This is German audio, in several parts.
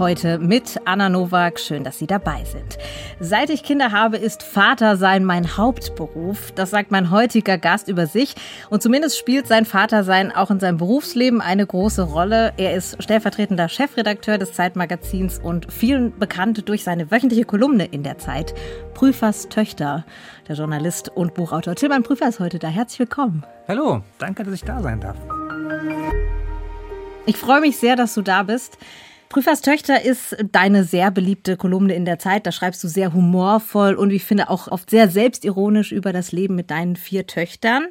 Heute mit Anna Nowak. Schön, dass Sie dabei sind. Seit ich Kinder habe, ist Vatersein mein Hauptberuf. Das sagt mein heutiger Gast über sich. Und zumindest spielt sein Vatersein auch in seinem Berufsleben eine große Rolle. Er ist stellvertretender Chefredakteur des Zeitmagazins und vielen bekannt durch seine wöchentliche Kolumne in der Zeit. Prüfers Töchter. Der Journalist und Buchautor Tilman Prüfer ist heute da. Herzlich willkommen. Hallo, danke, dass ich da sein darf. Ich freue mich sehr, dass du da bist. Prüfers Töchter ist deine sehr beliebte Kolumne in der Zeit. Da schreibst du sehr humorvoll und ich finde auch oft sehr selbstironisch über das Leben mit deinen vier Töchtern.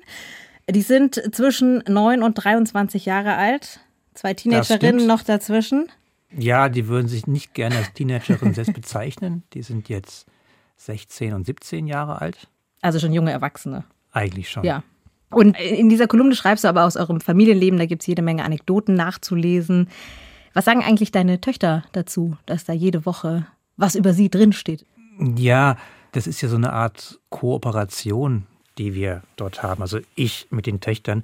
Die sind zwischen 9 und 23 Jahre alt. Zwei Teenagerinnen noch dazwischen. Ja, die würden sich nicht gerne als Teenagerin selbst bezeichnen. Die sind jetzt 16 und 17 Jahre alt. Also schon junge Erwachsene. Eigentlich schon. Ja. Und in dieser Kolumne schreibst du aber aus eurem Familienleben, da gibt es jede Menge Anekdoten nachzulesen. Was sagen eigentlich deine Töchter dazu, dass da jede Woche was über sie drinsteht? Ja, das ist ja so eine Art Kooperation, die wir dort haben. Also ich mit den Töchtern.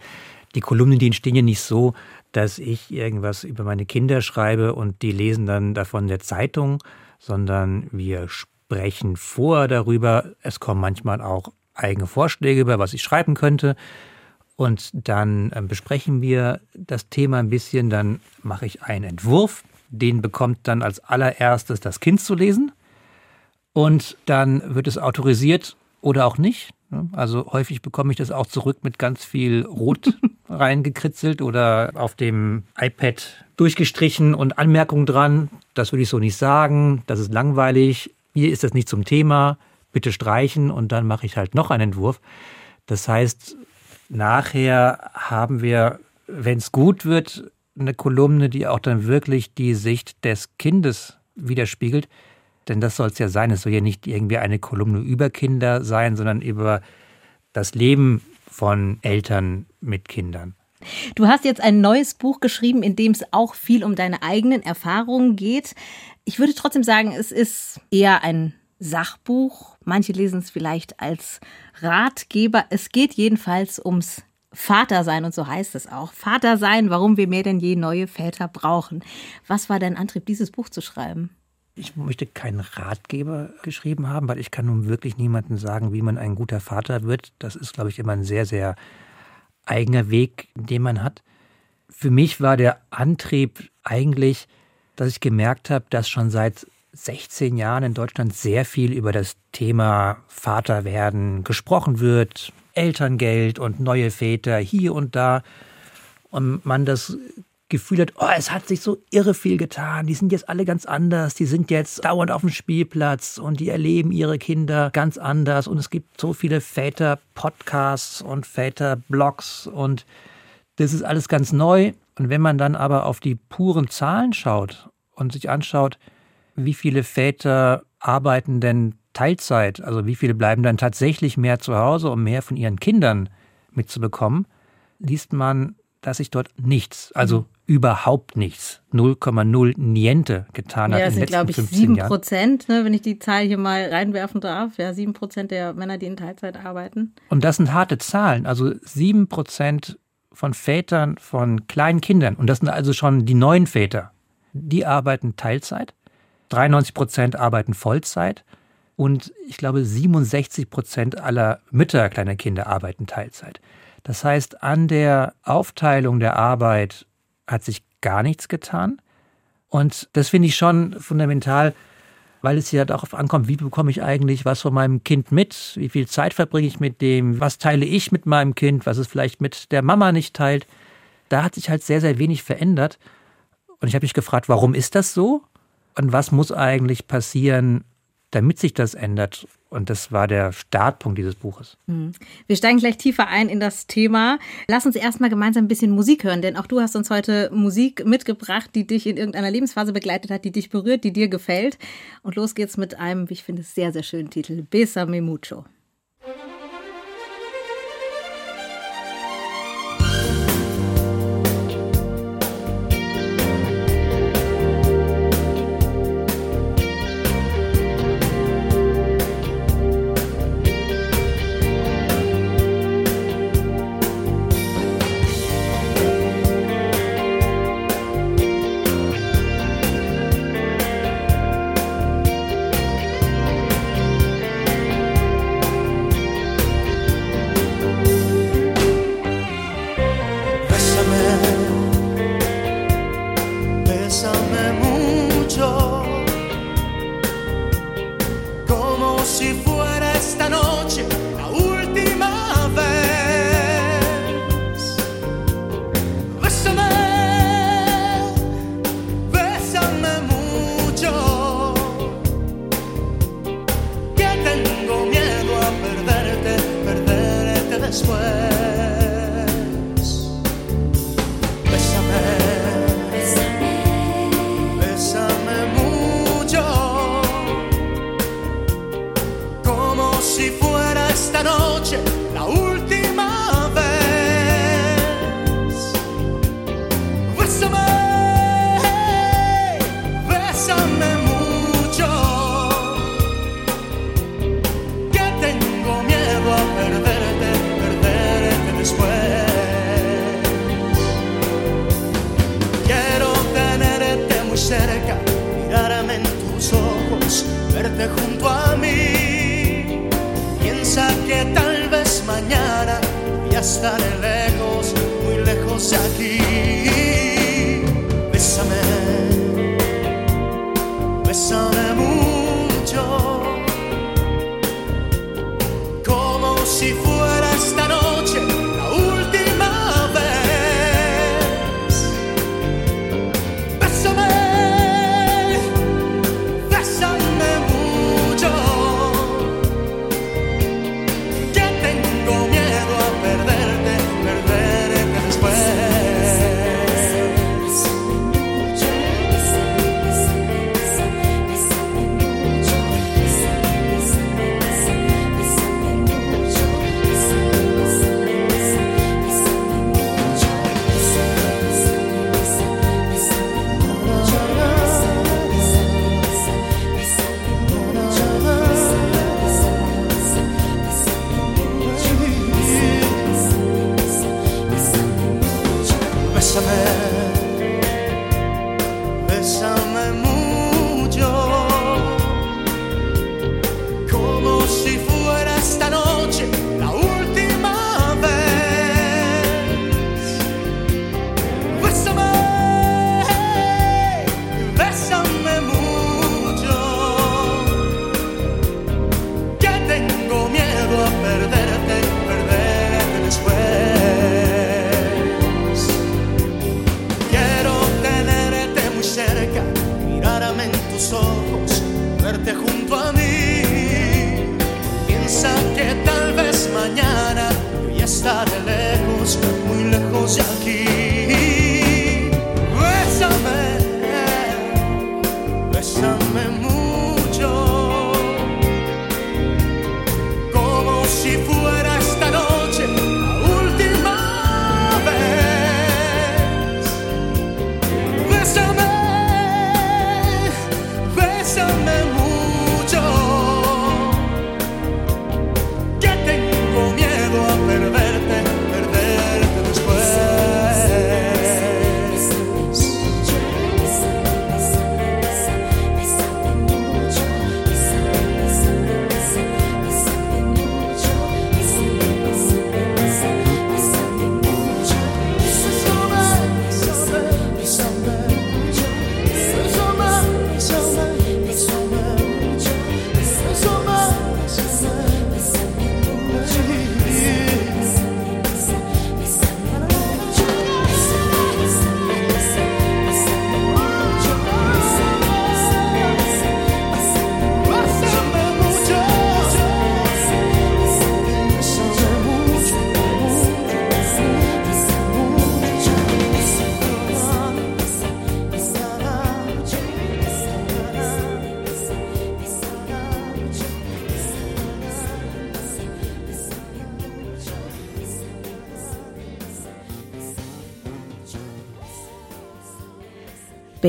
Die Kolumnen, die entstehen ja nicht so, dass ich irgendwas über meine Kinder schreibe und die lesen dann davon in der Zeitung, sondern wir sprechen vor darüber. Es kommen manchmal auch eigene Vorschläge über, was ich schreiben könnte. Und dann äh, besprechen wir das Thema ein bisschen, dann mache ich einen Entwurf, den bekommt dann als allererstes das Kind zu lesen. Und dann wird es autorisiert oder auch nicht. Also häufig bekomme ich das auch zurück mit ganz viel Rot reingekritzelt oder auf dem iPad durchgestrichen und Anmerkungen dran. Das würde ich so nicht sagen, das ist langweilig, hier ist das nicht zum Thema, bitte streichen. Und dann mache ich halt noch einen Entwurf. Das heißt, Nachher haben wir, wenn es gut wird, eine Kolumne, die auch dann wirklich die Sicht des Kindes widerspiegelt. Denn das soll es ja sein. Es soll ja nicht irgendwie eine Kolumne über Kinder sein, sondern über das Leben von Eltern mit Kindern. Du hast jetzt ein neues Buch geschrieben, in dem es auch viel um deine eigenen Erfahrungen geht. Ich würde trotzdem sagen, es ist eher ein Sachbuch. Manche lesen es vielleicht als Ratgeber. Es geht jedenfalls ums Vatersein und so heißt es auch. Vatersein, warum wir mehr denn je neue Väter brauchen. Was war dein Antrieb, dieses Buch zu schreiben? Ich möchte keinen Ratgeber geschrieben haben, weil ich kann nun wirklich niemandem sagen, wie man ein guter Vater wird. Das ist, glaube ich, immer ein sehr, sehr eigener Weg, den man hat. Für mich war der Antrieb eigentlich, dass ich gemerkt habe, dass schon seit 16 Jahren in Deutschland sehr viel über das Thema Vaterwerden gesprochen wird. Elterngeld und neue Väter hier und da. Und man das Gefühl hat, oh, es hat sich so irre viel getan. Die sind jetzt alle ganz anders. Die sind jetzt dauernd auf dem Spielplatz und die erleben ihre Kinder ganz anders. Und es gibt so viele Väter-Podcasts und Väter-Blogs und das ist alles ganz neu. Und wenn man dann aber auf die puren Zahlen schaut und sich anschaut, wie viele Väter arbeiten denn Teilzeit? Also wie viele bleiben dann tatsächlich mehr zu Hause, um mehr von ihren Kindern mitzubekommen? Liest man, dass sich dort nichts, also mhm. überhaupt nichts, 0,0 Niente getan hat ja, in den letzten ich, 15 7 Prozent, ne, wenn ich die Zahl hier mal reinwerfen darf. Ja, 7 Prozent der Männer, die in Teilzeit arbeiten. Und das sind harte Zahlen. Also 7 Prozent von Vätern von kleinen Kindern, und das sind also schon die neuen Väter, die arbeiten Teilzeit. 93 Prozent arbeiten Vollzeit und ich glaube 67 Prozent aller Mütter kleiner Kinder arbeiten Teilzeit. Das heißt, an der Aufteilung der Arbeit hat sich gar nichts getan. Und das finde ich schon fundamental, weil es ja darauf ankommt, wie bekomme ich eigentlich was von meinem Kind mit? Wie viel Zeit verbringe ich mit dem? Was teile ich mit meinem Kind, was es vielleicht mit der Mama nicht teilt? Da hat sich halt sehr, sehr wenig verändert. Und ich habe mich gefragt, warum ist das so? Und was muss eigentlich passieren, damit sich das ändert? Und das war der Startpunkt dieses Buches. Hm. Wir steigen gleich tiefer ein in das Thema. Lass uns erstmal gemeinsam ein bisschen Musik hören, denn auch du hast uns heute Musik mitgebracht, die dich in irgendeiner Lebensphase begleitet hat, die dich berührt, die dir gefällt. Und los geht's mit einem, wie ich finde, sehr, sehr schönen Titel: Besame mucho.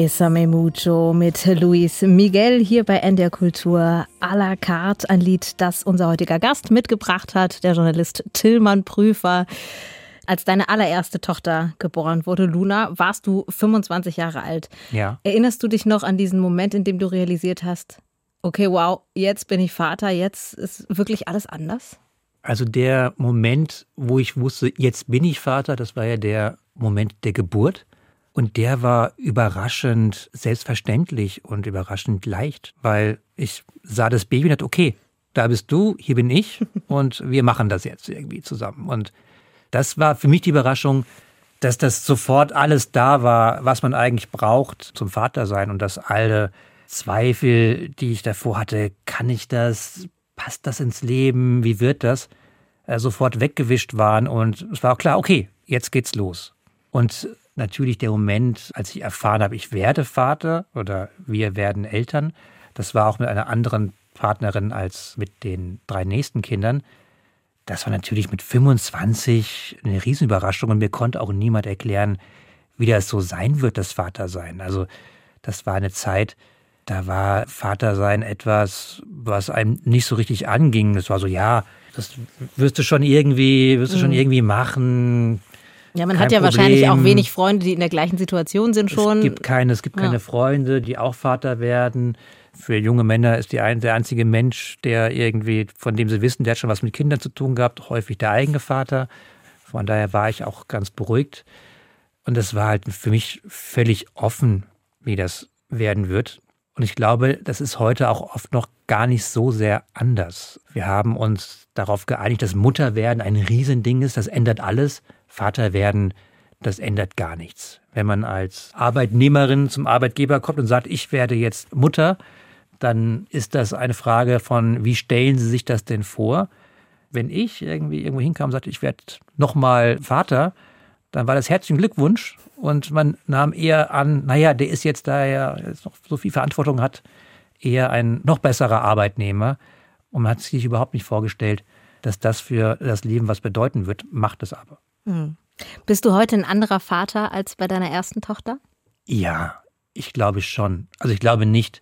Besame Mucho mit Luis Miguel hier bei NDR Kultur à la carte. Ein Lied, das unser heutiger Gast mitgebracht hat, der Journalist Tillmann Prüfer. Als deine allererste Tochter geboren wurde, Luna, warst du 25 Jahre alt. Ja. Erinnerst du dich noch an diesen Moment, in dem du realisiert hast, okay, wow, jetzt bin ich Vater, jetzt ist wirklich alles anders? Also der Moment, wo ich wusste, jetzt bin ich Vater, das war ja der Moment der Geburt. Und der war überraschend selbstverständlich und überraschend leicht, weil ich sah das Baby und dachte, okay, da bist du, hier bin ich und wir machen das jetzt irgendwie zusammen. Und das war für mich die Überraschung, dass das sofort alles da war, was man eigentlich braucht zum Vatersein und dass alle Zweifel, die ich davor hatte, kann ich das, passt das ins Leben, wie wird das, äh, sofort weggewischt waren und es war auch klar, okay, jetzt geht's los. Und natürlich der Moment, als ich erfahren habe, ich werde Vater oder wir werden Eltern, das war auch mit einer anderen Partnerin als mit den drei nächsten Kindern. Das war natürlich mit 25 eine Riesenüberraschung und mir konnte auch niemand erklären, wie das so sein wird, das Vatersein. Also das war eine Zeit, da war Vatersein etwas, was einem nicht so richtig anging. Das war so, ja, das wirst du schon irgendwie, wirst du schon irgendwie machen. Ja, man Kein hat ja wahrscheinlich auch Problem. wenig Freunde, die in der gleichen Situation sind schon. Es gibt keine, es gibt Ja. keine Freunde, die auch Vater werden. Für junge Männer ist die ein, der einzige Mensch, der irgendwie, von dem sie wissen, der hat schon was mit Kindern zu tun gehabt, häufig der eigene Vater. Von daher war ich auch ganz beruhigt. Und es war halt für mich völlig offen, wie das werden wird. Und ich glaube, das ist heute auch oft noch gar nicht so sehr anders. Wir haben uns darauf geeinigt, dass Mutterwerden ein Riesending ist. Das ändert alles. Vaterwerden, das ändert gar nichts. Wenn man als Arbeitnehmerin zum Arbeitgeber kommt und sagt, ich werde jetzt Mutter, dann ist das eine Frage von, wie stellen Sie sich das denn vor? Wenn ich irgendwie irgendwo hinkam und sagte, ich werde nochmal Vater, dann war das herzlichen Glückwunsch und man nahm eher an, naja, der ist jetzt, da er jetzt noch so viel Verantwortung hat, eher ein noch besserer Arbeitnehmer und man hat sich überhaupt nicht vorgestellt, dass das für das Leben was bedeuten wird, macht es aber. Mhm. Bist du heute ein anderer Vater als bei deiner ersten Tochter? Ja, ich glaube schon. Also ich glaube nicht,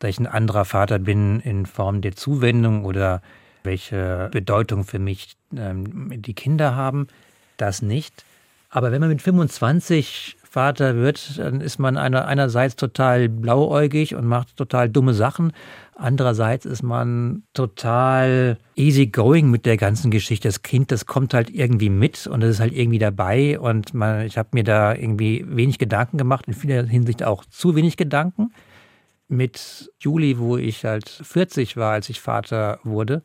dass ich ein anderer Vater bin in Form der Zuwendung oder welche Bedeutung für mich ähm, die Kinder haben. Das nicht. Aber wenn man mit 25 Vater wird, dann ist man einer, einerseits total blauäugig und macht total dumme Sachen. Andererseits ist man total easygoing mit der ganzen Geschichte. Das Kind, das kommt halt irgendwie mit und es ist halt irgendwie dabei. Und man, ich habe mir da irgendwie wenig Gedanken gemacht, in vieler Hinsicht auch zu wenig Gedanken. Mit Juli, wo ich halt 40 war, als ich Vater wurde,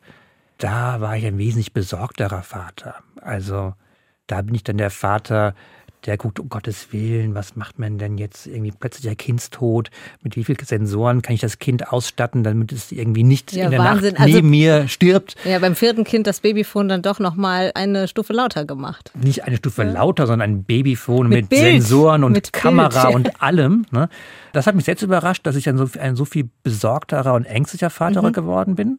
da war ich ein wesentlich besorgterer Vater. Also da bin ich dann der Vater, der guckt, um Gottes Willen, was macht man denn jetzt? Irgendwie plötzlich der Kindstod. Mit wie vielen Sensoren kann ich das Kind ausstatten, damit es irgendwie nicht ja, in der Wahnsinn. Nacht neben also, mir stirbt? Ja, beim vierten Kind das Babyphone dann doch nochmal eine Stufe lauter gemacht. Nicht eine Stufe ja. lauter, sondern ein Babyphone mit, mit Sensoren und mit Kamera Bild. und allem. Ne? Das hat mich selbst überrascht, dass ich ein so, ein so viel besorgterer und ängstlicher Vater mhm. geworden bin.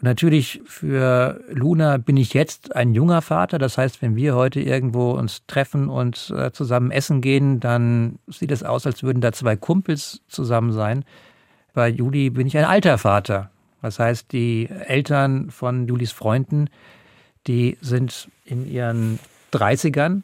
Und natürlich für Luna bin ich jetzt ein junger Vater. Das heißt, wenn wir heute irgendwo uns treffen und äh, zusammen essen gehen, dann sieht es aus, als würden da zwei Kumpels zusammen sein. Bei Juli bin ich ein alter Vater. Das heißt, die Eltern von Julis Freunden, die sind in ihren 30ern.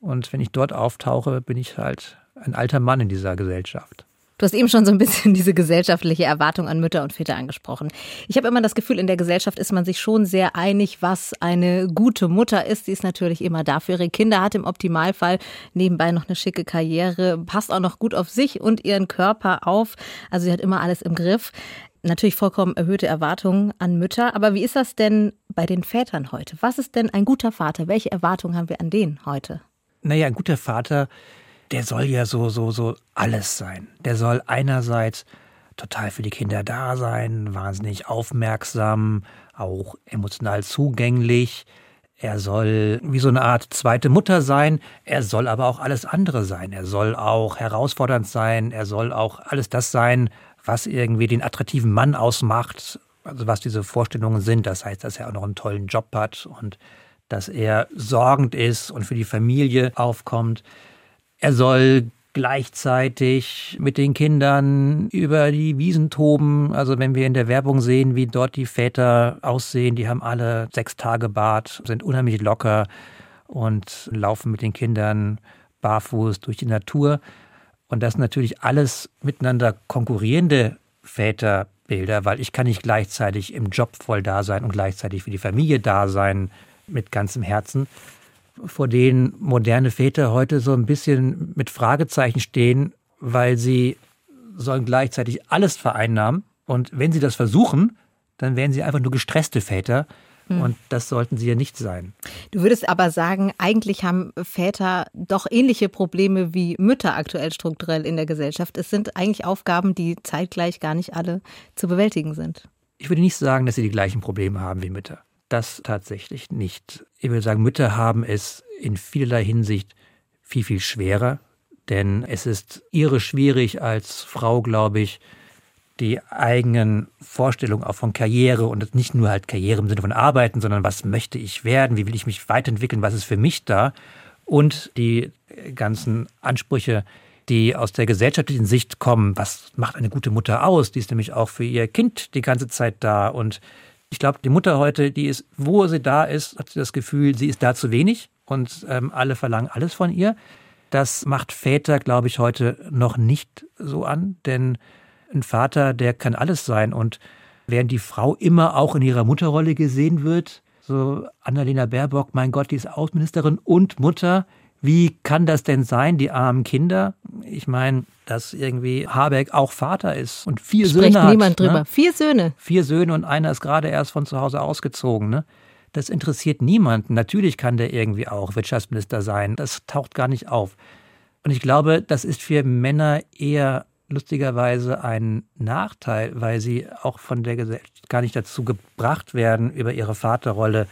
Und wenn ich dort auftauche, bin ich halt ein alter Mann in dieser Gesellschaft. Du hast eben schon so ein bisschen diese gesellschaftliche Erwartung an Mütter und Väter angesprochen. Ich habe immer das Gefühl, in der Gesellschaft ist man sich schon sehr einig, was eine gute Mutter ist. Sie ist natürlich immer da für ihre Kinder, hat im Optimalfall nebenbei noch eine schicke Karriere, passt auch noch gut auf sich und ihren Körper auf. Also sie hat immer alles im Griff. Natürlich vollkommen erhöhte Erwartungen an Mütter. Aber wie ist das denn bei den Vätern heute? Was ist denn ein guter Vater? Welche Erwartungen haben wir an den heute? Naja, ein guter Vater der soll ja so, so, so alles sein. Der soll einerseits total für die Kinder da sein, wahnsinnig aufmerksam, auch emotional zugänglich. Er soll wie so eine Art zweite Mutter sein. Er soll aber auch alles andere sein. Er soll auch herausfordernd sein. Er soll auch alles das sein, was irgendwie den attraktiven Mann ausmacht. Also was diese Vorstellungen sind. Das heißt, dass er auch noch einen tollen Job hat und dass er sorgend ist und für die Familie aufkommt. Er soll gleichzeitig mit den Kindern über die Wiesen toben. Also wenn wir in der Werbung sehen, wie dort die Väter aussehen, die haben alle sechs Tage Bart, sind unheimlich locker und laufen mit den Kindern barfuß durch die Natur. Und das sind natürlich alles miteinander konkurrierende Väterbilder, weil ich kann nicht gleichzeitig im Job voll da sein und gleichzeitig für die Familie da sein mit ganzem Herzen vor denen moderne Väter heute so ein bisschen mit Fragezeichen stehen, weil sie sollen gleichzeitig alles vereinnahmen. Und wenn sie das versuchen, dann werden sie einfach nur gestresste Väter. Hm. Und das sollten sie ja nicht sein. Du würdest aber sagen, eigentlich haben Väter doch ähnliche Probleme wie Mütter aktuell strukturell in der Gesellschaft. Es sind eigentlich Aufgaben, die zeitgleich gar nicht alle zu bewältigen sind. Ich würde nicht sagen, dass sie die gleichen Probleme haben wie Mütter. Das tatsächlich nicht. Ich würde sagen, Mütter haben es in vielerlei Hinsicht viel, viel schwerer, denn es ist irre schwierig als Frau, glaube ich, die eigenen Vorstellungen auch von Karriere und nicht nur halt Karriere im Sinne von Arbeiten, sondern was möchte ich werden, wie will ich mich weiterentwickeln, was ist für mich da und die ganzen Ansprüche, die aus der gesellschaftlichen Sicht kommen, was macht eine gute Mutter aus, die ist nämlich auch für ihr Kind die ganze Zeit da und ich glaube, die Mutter heute, die ist, wo sie da ist, hat sie das Gefühl, sie ist da zu wenig und ähm, alle verlangen alles von ihr. Das macht Väter, glaube ich, heute noch nicht so an, denn ein Vater, der kann alles sein. Und während die Frau immer auch in ihrer Mutterrolle gesehen wird, so Annalena Baerbock, mein Gott, die ist Außenministerin und Mutter, wie kann das denn sein, die armen Kinder? Ich meine, dass irgendwie Habeck auch Vater ist und vier Spricht Söhne hat. niemand drüber. Ne? Vier Söhne. Vier Söhne und einer ist gerade erst von zu Hause ausgezogen. Ne? Das interessiert niemanden. Natürlich kann der irgendwie auch Wirtschaftsminister sein. Das taucht gar nicht auf. Und ich glaube, das ist für Männer eher lustigerweise ein Nachteil, weil sie auch von der Gesellschaft gar nicht dazu gebracht werden, über ihre Vaterrolle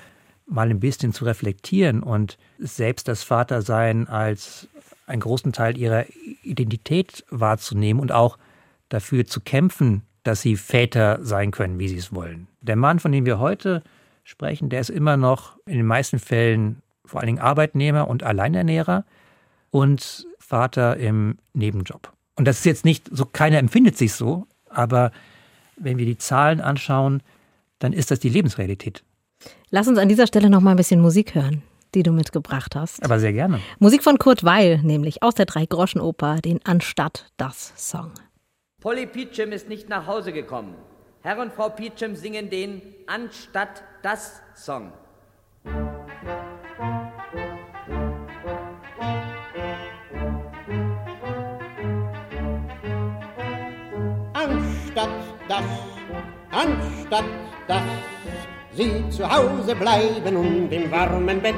mal ein bisschen zu reflektieren und selbst das Vatersein als einen großen Teil ihrer Identität wahrzunehmen und auch dafür zu kämpfen, dass sie Väter sein können, wie sie es wollen. Der Mann, von dem wir heute sprechen, der ist immer noch in den meisten Fällen vor allen Dingen Arbeitnehmer und Alleinernährer und Vater im Nebenjob. Und das ist jetzt nicht so, keiner empfindet sich so, aber wenn wir die Zahlen anschauen, dann ist das die Lebensrealität. Lass uns an dieser Stelle noch mal ein bisschen Musik hören, die du mitgebracht hast. Aber sehr gerne. Musik von Kurt Weil, nämlich aus der Drei-Groschen-Oper, den Anstatt das Song. Polly Peachum ist nicht nach Hause gekommen. Herr und Frau Peachum singen den Anstatt das Song. Anstatt das, anstatt das, Sie zu Hause bleiben und im warmen Bett.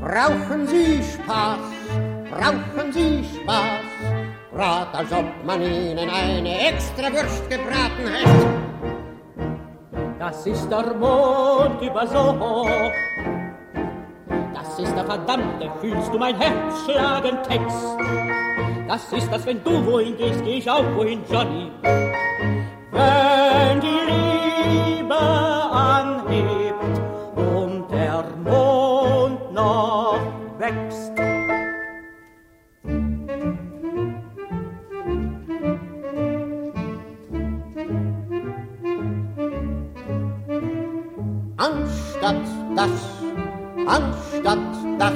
Brauchen Sie Spaß, brauchen Sie Spaß, grad als ob man Ihnen eine extra Wurst gebraten hätte. Das ist der Mond über so. Das ist der verdammte, fühlst du mein Herz schlagen Text. Das ist das, wenn du wohin gehst, geh ich auch wohin, Johnny. Wenn die Liebe das, anstatt das,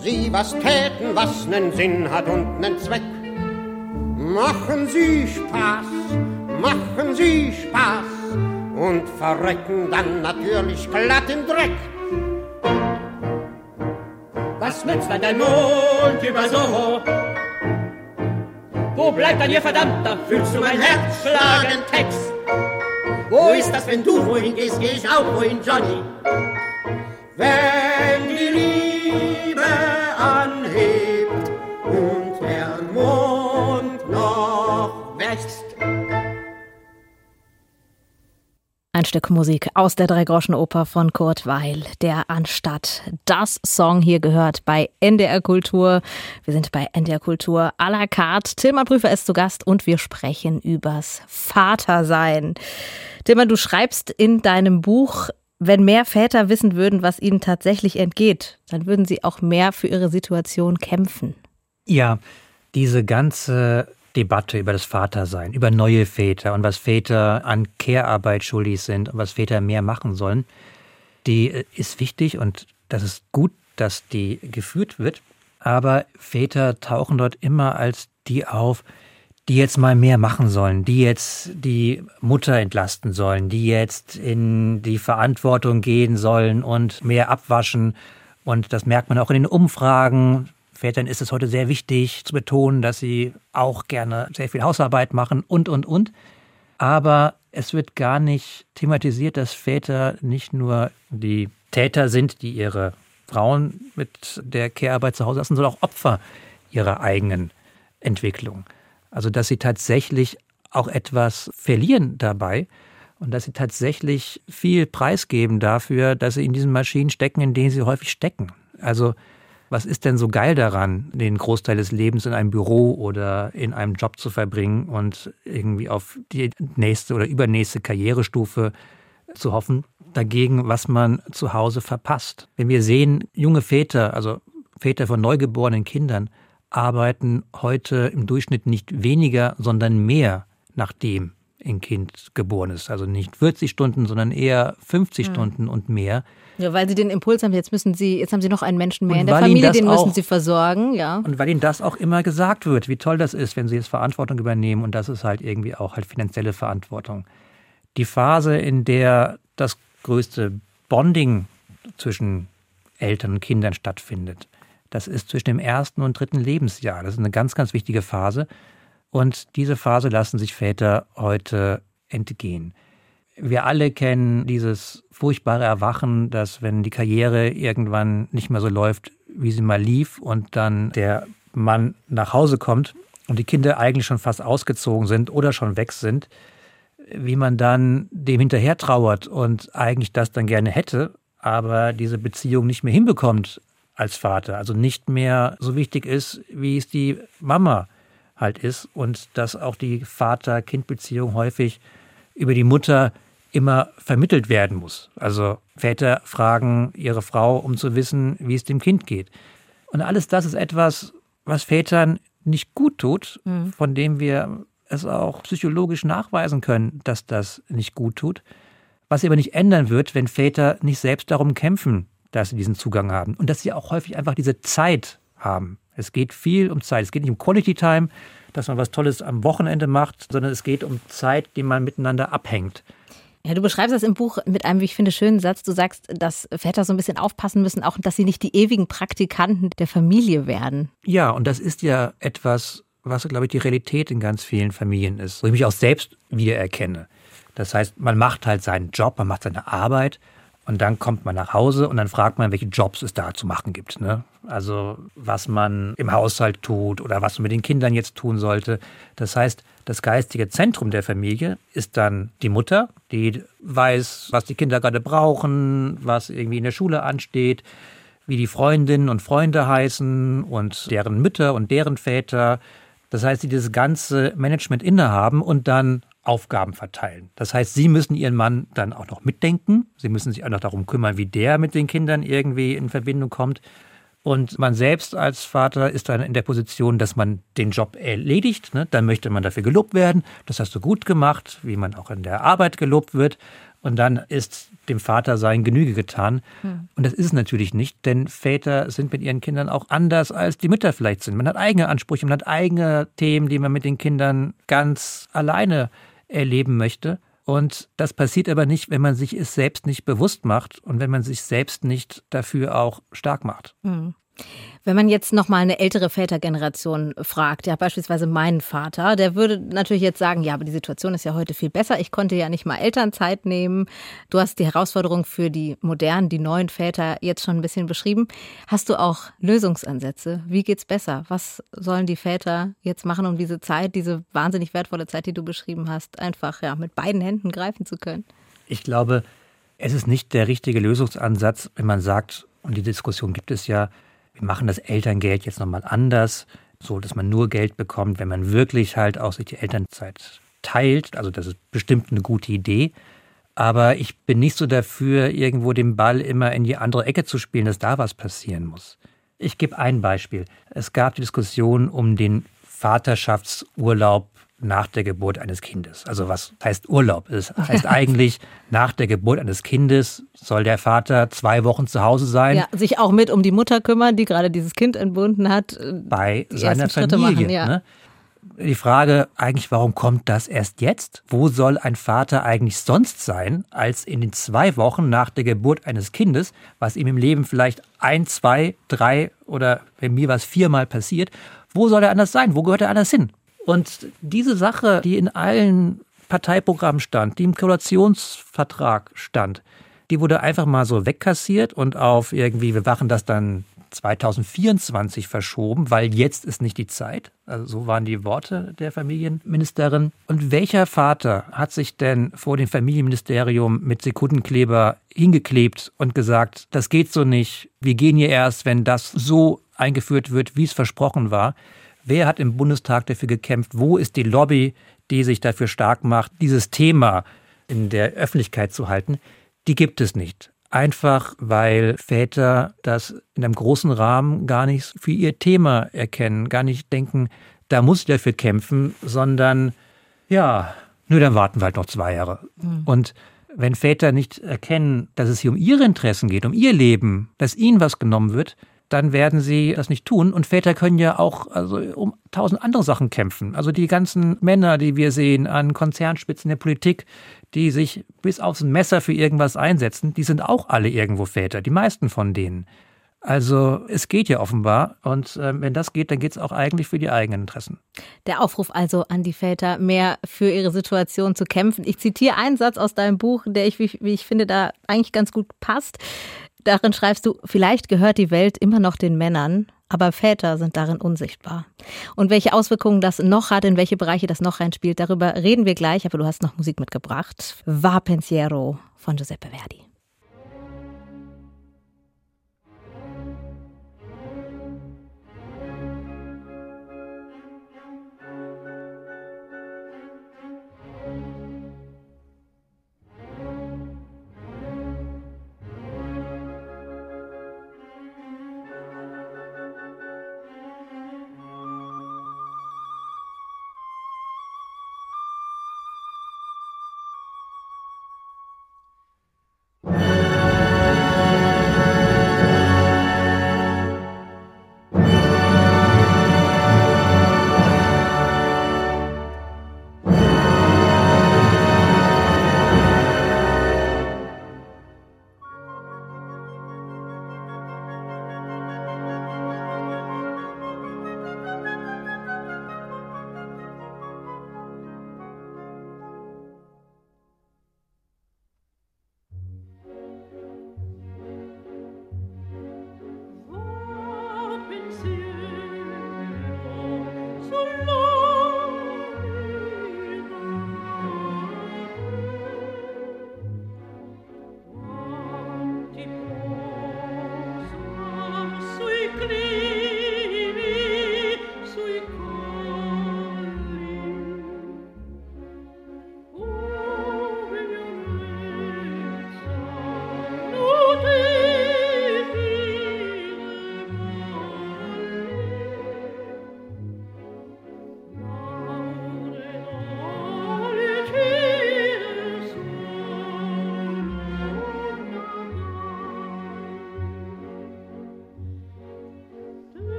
Sie was täten, was nen Sinn hat und nen Zweck. Machen Sie Spaß, machen Sie Spaß und verrecken dann natürlich glatt im Dreck. Was nützt dann dein Mond über so? Wo bleibt dann ihr verdammter, fühlst du mein Herz schlagen Text? Wo ist das, wenn du wohin gehst, geh ich auch wohin, Johnny? Wenn die Liebe anhebt und der Mond noch wächst. Ein Stück Musik aus der Dreigroschenoper von Kurt Weil, der anstatt das Song hier gehört bei NDR Kultur. Wir sind bei NDR Kultur à la carte. Tilman Prüfer ist zu Gast und wir sprechen übers Vatersein. Tilman, du schreibst in deinem Buch, wenn mehr Väter wissen würden, was ihnen tatsächlich entgeht, dann würden sie auch mehr für ihre Situation kämpfen. Ja, diese ganze Debatte über das Vatersein, über neue Väter und was Väter an Care-Arbeit schuldig sind und was Väter mehr machen sollen, die äh, ist wichtig und das ist gut, dass die geführt wird. Aber Väter tauchen dort immer als die auf, die jetzt mal mehr machen sollen, die jetzt die Mutter entlasten sollen, die jetzt in die Verantwortung gehen sollen und mehr abwaschen. Und das merkt man auch in den Umfragen. Vätern ist es heute sehr wichtig zu betonen, dass sie auch gerne sehr viel Hausarbeit machen und, und, und. Aber es wird gar nicht thematisiert, dass Väter nicht nur die Täter sind, die ihre Frauen mit der Care-Arbeit zu Hause lassen, sondern auch Opfer ihrer eigenen Entwicklung. Also dass sie tatsächlich auch etwas verlieren dabei und dass sie tatsächlich viel preisgeben dafür, dass sie in diesen Maschinen stecken, in denen sie häufig stecken. Also was ist denn so geil daran, den Großteil des Lebens in einem Büro oder in einem Job zu verbringen und irgendwie auf die nächste oder übernächste Karrierestufe zu hoffen, dagegen, was man zu Hause verpasst. Wenn wir sehen, junge Väter, also Väter von neugeborenen Kindern, arbeiten heute im Durchschnitt nicht weniger, sondern mehr nach dem, ein Kind geboren ist. Also nicht 40 Stunden, sondern eher 50 mhm. Stunden und mehr. Ja, weil sie den Impuls haben, jetzt müssen sie, jetzt haben sie noch einen Menschen mehr und in der Familie, den müssen auch, sie versorgen, ja. Und weil ihnen das auch immer gesagt wird, wie toll das ist, wenn sie jetzt Verantwortung übernehmen und das ist halt irgendwie auch halt finanzielle Verantwortung. Die Phase, in der das größte Bonding zwischen Eltern und Kindern stattfindet, das ist zwischen dem ersten und dritten Lebensjahr. Das ist eine ganz, ganz wichtige Phase. Und diese Phase lassen sich Väter heute entgehen. Wir alle kennen dieses furchtbare Erwachen, dass wenn die Karriere irgendwann nicht mehr so läuft, wie sie mal lief und dann der Mann nach Hause kommt und die Kinder eigentlich schon fast ausgezogen sind oder schon weg sind, wie man dann dem hinterher trauert und eigentlich das dann gerne hätte, aber diese Beziehung nicht mehr hinbekommt als Vater, also nicht mehr so wichtig ist, wie es die Mama halt ist und dass auch die Vater-Kind-Beziehung häufig über die Mutter immer vermittelt werden muss. Also Väter fragen ihre Frau, um zu wissen, wie es dem Kind geht. Und alles das ist etwas, was Vätern nicht gut tut, mhm. von dem wir es auch psychologisch nachweisen können, dass das nicht gut tut. Was sie aber nicht ändern wird, wenn Väter nicht selbst darum kämpfen, dass sie diesen Zugang haben und dass sie auch häufig einfach diese Zeit haben. Es geht viel um Zeit. Es geht nicht um Quality Time, dass man was Tolles am Wochenende macht, sondern es geht um Zeit, die man miteinander abhängt. Ja, du beschreibst das im Buch mit einem, wie ich finde, schönen Satz. Du sagst, dass Väter so ein bisschen aufpassen müssen, auch dass sie nicht die ewigen Praktikanten der Familie werden. Ja, und das ist ja etwas, was, glaube ich, die Realität in ganz vielen Familien ist, wo ich mich auch selbst wiedererkenne. Das heißt, man macht halt seinen Job, man macht seine Arbeit und dann kommt man nach Hause und dann fragt man, welche Jobs es da zu machen gibt. Ne? Also was man im Haushalt tut oder was man mit den Kindern jetzt tun sollte. Das heißt, das geistige Zentrum der Familie ist dann die Mutter, die weiß, was die Kinder gerade brauchen, was irgendwie in der Schule ansteht, wie die Freundinnen und Freunde heißen und deren Mütter und deren Väter. Das heißt, die dieses ganze Management innehaben und dann Aufgaben verteilen. Das heißt, Sie müssen Ihren Mann dann auch noch mitdenken. Sie müssen sich auch noch darum kümmern, wie der mit den Kindern irgendwie in Verbindung kommt. Und man selbst als Vater ist dann in der Position, dass man den Job erledigt. Ne? Dann möchte man dafür gelobt werden. Das hast du gut gemacht, wie man auch in der Arbeit gelobt wird. Und dann ist dem Vater sein Genüge getan. Hm. Und das ist es natürlich nicht, denn Väter sind mit ihren Kindern auch anders, als die Mütter vielleicht sind. Man hat eigene Ansprüche, man hat eigene Themen, die man mit den Kindern ganz alleine erleben möchte. Und das passiert aber nicht, wenn man sich es selbst nicht bewusst macht und wenn man sich selbst nicht dafür auch stark macht. Mhm. Wenn man jetzt noch mal eine ältere Vätergeneration fragt, ja beispielsweise meinen Vater, der würde natürlich jetzt sagen, ja, aber die Situation ist ja heute viel besser. Ich konnte ja nicht mal Elternzeit nehmen. Du hast die Herausforderung für die modernen, die neuen Väter jetzt schon ein bisschen beschrieben. Hast du auch Lösungsansätze? Wie geht's besser? Was sollen die Väter jetzt machen, um diese Zeit, diese wahnsinnig wertvolle Zeit, die du beschrieben hast, einfach ja mit beiden Händen greifen zu können? Ich glaube, es ist nicht der richtige Lösungsansatz, wenn man sagt, und die Diskussion gibt es ja, wir machen das Elterngeld jetzt nochmal anders, so dass man nur Geld bekommt, wenn man wirklich halt auch sich die Elternzeit teilt. Also das ist bestimmt eine gute Idee. Aber ich bin nicht so dafür, irgendwo den Ball immer in die andere Ecke zu spielen, dass da was passieren muss. Ich gebe ein Beispiel. Es gab die Diskussion um den Vaterschaftsurlaub nach der Geburt eines Kindes. Also was heißt Urlaub? Es heißt eigentlich, nach der Geburt eines Kindes soll der Vater zwei Wochen zu Hause sein. Ja, sich auch mit um die Mutter kümmern, die gerade dieses Kind entbunden hat. Äh, Bei seiner Familie. Machen, ja. ne? Die Frage eigentlich, warum kommt das erst jetzt? Wo soll ein Vater eigentlich sonst sein, als in den zwei Wochen nach der Geburt eines Kindes, was ihm im Leben vielleicht ein, zwei, drei oder bei mir was viermal passiert? Wo soll er anders sein? Wo gehört er anders hin? Und diese Sache, die in allen Parteiprogrammen stand, die im Koalitionsvertrag stand, die wurde einfach mal so wegkassiert und auf irgendwie, wir machen das dann 2024 verschoben, weil jetzt ist nicht die Zeit. Also so waren die Worte der Familienministerin. Und welcher Vater hat sich denn vor dem Familienministerium mit Sekundenkleber hingeklebt und gesagt, das geht so nicht, wir gehen hier erst, wenn das so eingeführt wird, wie es versprochen war? Wer hat im Bundestag dafür gekämpft? Wo ist die Lobby, die sich dafür stark macht, dieses Thema in der Öffentlichkeit zu halten? Die gibt es nicht. Einfach weil Väter das in einem großen Rahmen gar nicht für ihr Thema erkennen, gar nicht denken, da muss ich dafür kämpfen, sondern ja, Nur dann warten wir halt noch zwei Jahre. Mhm. Und wenn Väter nicht erkennen, dass es hier um ihre Interessen geht, um ihr Leben, dass ihnen was genommen wird, dann werden sie das nicht tun. Und Väter können ja auch also um tausend andere Sachen kämpfen. Also die ganzen Männer, die wir sehen an Konzernspitzen der Politik, die sich bis aufs Messer für irgendwas einsetzen, die sind auch alle irgendwo Väter, die meisten von denen. Also es geht ja offenbar und äh, wenn das geht, dann geht es auch eigentlich für die eigenen Interessen. Der Aufruf also an die Väter, mehr für ihre Situation zu kämpfen. Ich zitiere einen Satz aus deinem Buch, der ich, wie, wie ich finde, da eigentlich ganz gut passt. Darin schreibst du, vielleicht gehört die Welt immer noch den Männern, aber Väter sind darin unsichtbar. Und welche Auswirkungen das noch hat, in welche Bereiche das noch reinspielt, darüber reden wir gleich, aber du hast noch Musik mitgebracht. Va Pensiero von Giuseppe Verdi.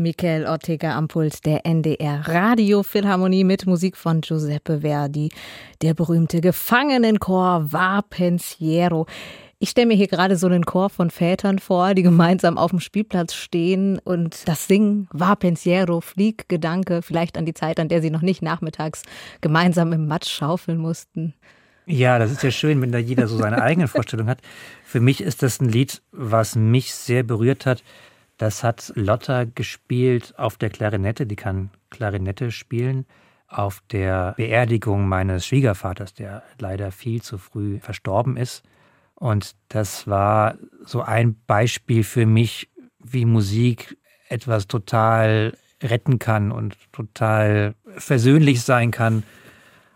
Michael Ortega am Pult der NDR Radiophilharmonie mit Musik von Giuseppe Verdi. Der berühmte Gefangenenchor Va Pensiero. Ich stelle mir hier gerade so einen Chor von Vätern vor, die gemeinsam auf dem Spielplatz stehen und das Singen Va Pensiero, Flieg Gedanke, vielleicht an die Zeit, an der sie noch nicht nachmittags gemeinsam im Matsch schaufeln mussten. Ja, das ist ja schön, wenn da jeder so seine eigene Vorstellung hat. Für mich ist das ein Lied, was mich sehr berührt hat. Das hat Lotta gespielt auf der Klarinette, die kann Klarinette spielen, auf der Beerdigung meines Schwiegervaters, der leider viel zu früh verstorben ist. Und das war so ein Beispiel für mich, wie Musik etwas total retten kann und total versöhnlich sein kann,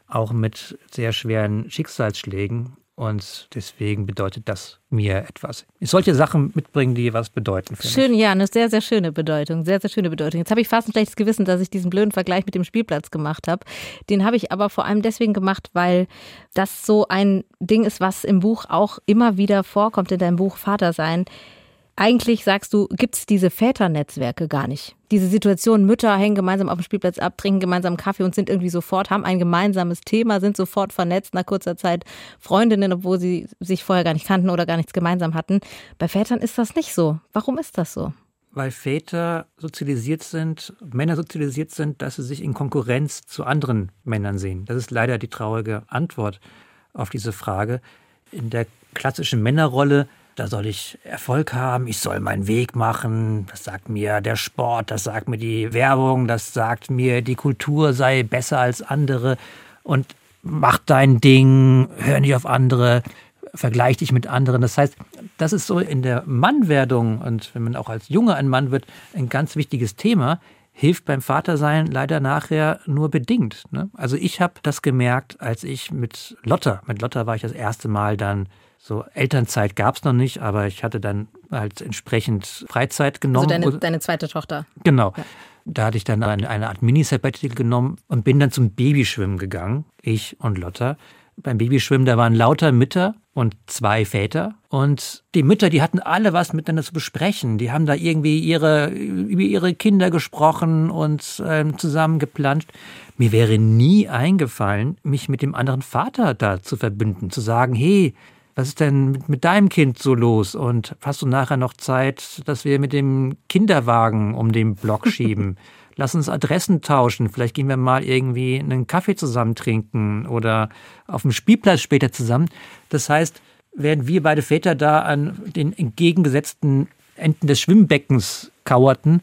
auch mit sehr schweren Schicksalsschlägen. Und deswegen bedeutet das mir etwas. Ich solche Sachen mitbringen, die was bedeuten. Schön, mich. ja, eine sehr, sehr schöne Bedeutung. Sehr, sehr schöne Bedeutung. Jetzt habe ich fast ein schlechtes Gewissen, dass ich diesen blöden Vergleich mit dem Spielplatz gemacht habe. Den habe ich aber vor allem deswegen gemacht, weil das so ein Ding ist, was im Buch auch immer wieder vorkommt, in deinem Buch Vater sein eigentlich sagst du, gibt es diese Väternetzwerke gar nicht. Diese Situation, Mütter hängen gemeinsam auf dem Spielplatz ab, trinken gemeinsam Kaffee und sind irgendwie sofort, haben ein gemeinsames Thema, sind sofort vernetzt, nach kurzer Zeit Freundinnen, obwohl sie sich vorher gar nicht kannten oder gar nichts gemeinsam hatten. Bei Vätern ist das nicht so. Warum ist das so? Weil Väter sozialisiert sind, Männer sozialisiert sind, dass sie sich in Konkurrenz zu anderen Männern sehen. Das ist leider die traurige Antwort auf diese Frage. In der klassischen Männerrolle da soll ich Erfolg haben, ich soll meinen Weg machen, das sagt mir der Sport, das sagt mir die Werbung, das sagt mir, die Kultur sei besser als andere und mach dein Ding, hör nicht auf andere, vergleich dich mit anderen. Das heißt, das ist so in der Mannwerdung und wenn man auch als Junge ein Mann wird, ein ganz wichtiges Thema hilft beim Vatersein leider nachher nur bedingt. Ne? Also ich habe das gemerkt, als ich mit Lotta, mit Lotta war ich das erste Mal dann so Elternzeit gab es noch nicht, aber ich hatte dann halt entsprechend Freizeit genommen. Also deine, deine zweite Tochter. Genau. Ja. Da hatte ich dann eine, eine Art Mini-Sabbatical genommen und bin dann zum Babyschwimmen gegangen, ich und Lotta. Beim Babyschwimmen, da waren lauter Mütter und zwei Väter. Und die Mütter, die hatten alle was miteinander zu besprechen. Die haben da irgendwie ihre, über ihre Kinder gesprochen und ähm, zusammen geplanscht. Mir wäre nie eingefallen, mich mit dem anderen Vater da zu verbünden, zu sagen, hey, was ist denn mit, mit deinem Kind so los? Und hast du nachher noch Zeit, dass wir mit dem Kinderwagen um den Block schieben? Lass uns Adressen tauschen. Vielleicht gehen wir mal irgendwie einen Kaffee zusammen trinken oder auf dem Spielplatz später zusammen. Das heißt, während wir beide Väter da an den entgegengesetzten Enden des Schwimmbeckens kauerten,